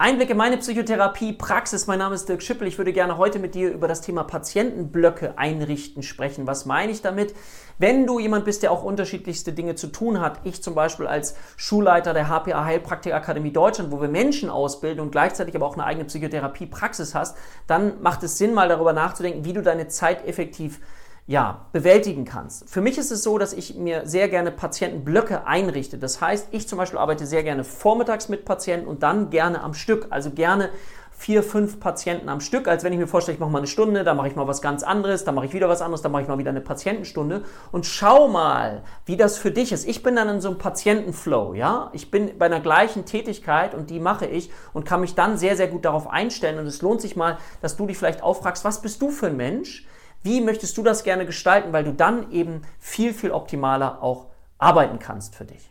Einblick in meine Psychotherapie-Praxis. Mein Name ist Dirk Schippel. Ich würde gerne heute mit dir über das Thema Patientenblöcke einrichten sprechen. Was meine ich damit? Wenn du jemand bist, der auch unterschiedlichste Dinge zu tun hat, ich zum Beispiel als Schulleiter der HPA Heilpraktikakademie Deutschland, wo wir Menschen ausbilden und gleichzeitig aber auch eine eigene Psychotherapie-Praxis hast, dann macht es Sinn, mal darüber nachzudenken, wie du deine Zeit effektiv ja, bewältigen kannst. Für mich ist es so, dass ich mir sehr gerne Patientenblöcke einrichte. Das heißt, ich zum Beispiel arbeite sehr gerne vormittags mit Patienten und dann gerne am Stück. Also gerne vier, fünf Patienten am Stück, als wenn ich mir vorstelle, ich mache mal eine Stunde, dann mache ich mal was ganz anderes, dann mache ich wieder was anderes, dann mache ich mal wieder eine Patientenstunde und schau mal, wie das für dich ist. Ich bin dann in so einem Patientenflow, ja. Ich bin bei einer gleichen Tätigkeit und die mache ich und kann mich dann sehr, sehr gut darauf einstellen und es lohnt sich mal, dass du dich vielleicht auffragst, was bist du für ein Mensch? Wie möchtest du das gerne gestalten, weil du dann eben viel, viel optimaler auch arbeiten kannst für dich?